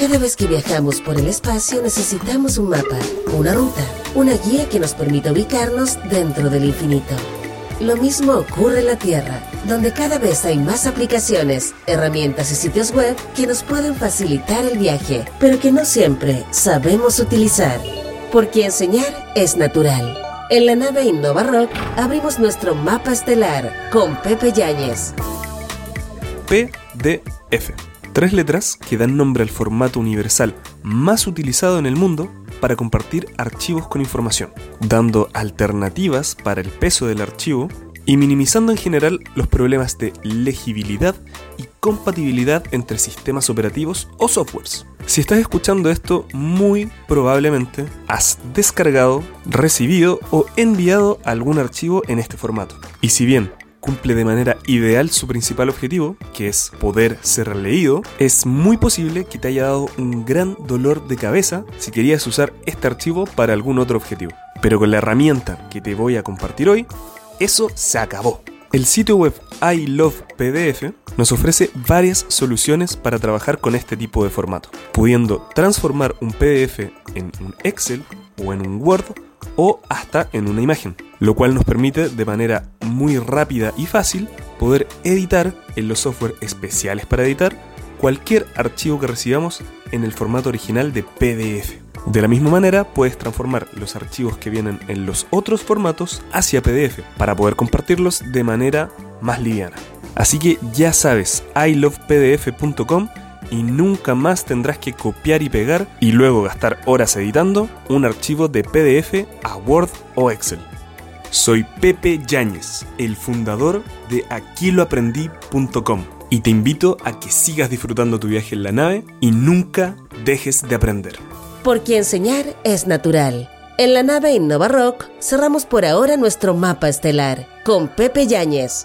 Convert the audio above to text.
Cada vez que viajamos por el espacio necesitamos un mapa, una ruta, una guía que nos permita ubicarnos dentro del infinito. Lo mismo ocurre en la Tierra, donde cada vez hay más aplicaciones, herramientas y sitios web que nos pueden facilitar el viaje, pero que no siempre sabemos utilizar. Porque enseñar es natural. En la nave Innova Rock abrimos nuestro mapa estelar con Pepe Yáñez. PDF. Tres letras que dan nombre al formato universal más utilizado en el mundo para compartir archivos con información, dando alternativas para el peso del archivo y minimizando en general los problemas de legibilidad y compatibilidad entre sistemas operativos o softwares. Si estás escuchando esto, muy probablemente has descargado, recibido o enviado algún archivo en este formato. Y si bien cumple de manera ideal su principal objetivo, que es poder ser leído, es muy posible que te haya dado un gran dolor de cabeza si querías usar este archivo para algún otro objetivo. Pero con la herramienta que te voy a compartir hoy, eso se acabó. El sitio web I Love PDF nos ofrece varias soluciones para trabajar con este tipo de formato, pudiendo transformar un PDF en un Excel o en un Word o hasta en una imagen, lo cual nos permite de manera muy rápida y fácil poder editar en los software especiales para editar cualquier archivo que recibamos en el formato original de PDF. De la misma manera, puedes transformar los archivos que vienen en los otros formatos hacia PDF para poder compartirlos de manera más liviana. Así que ya sabes, ilovepdf.com y nunca más tendrás que copiar y pegar y luego gastar horas editando un archivo de PDF a Word o Excel. Soy Pepe Yáñez, el fundador de aquiloaprendí.com y te invito a que sigas disfrutando tu viaje en la nave y nunca dejes de aprender. Porque enseñar es natural. En la nave Innova Rock cerramos por ahora nuestro mapa estelar con Pepe Yáñez.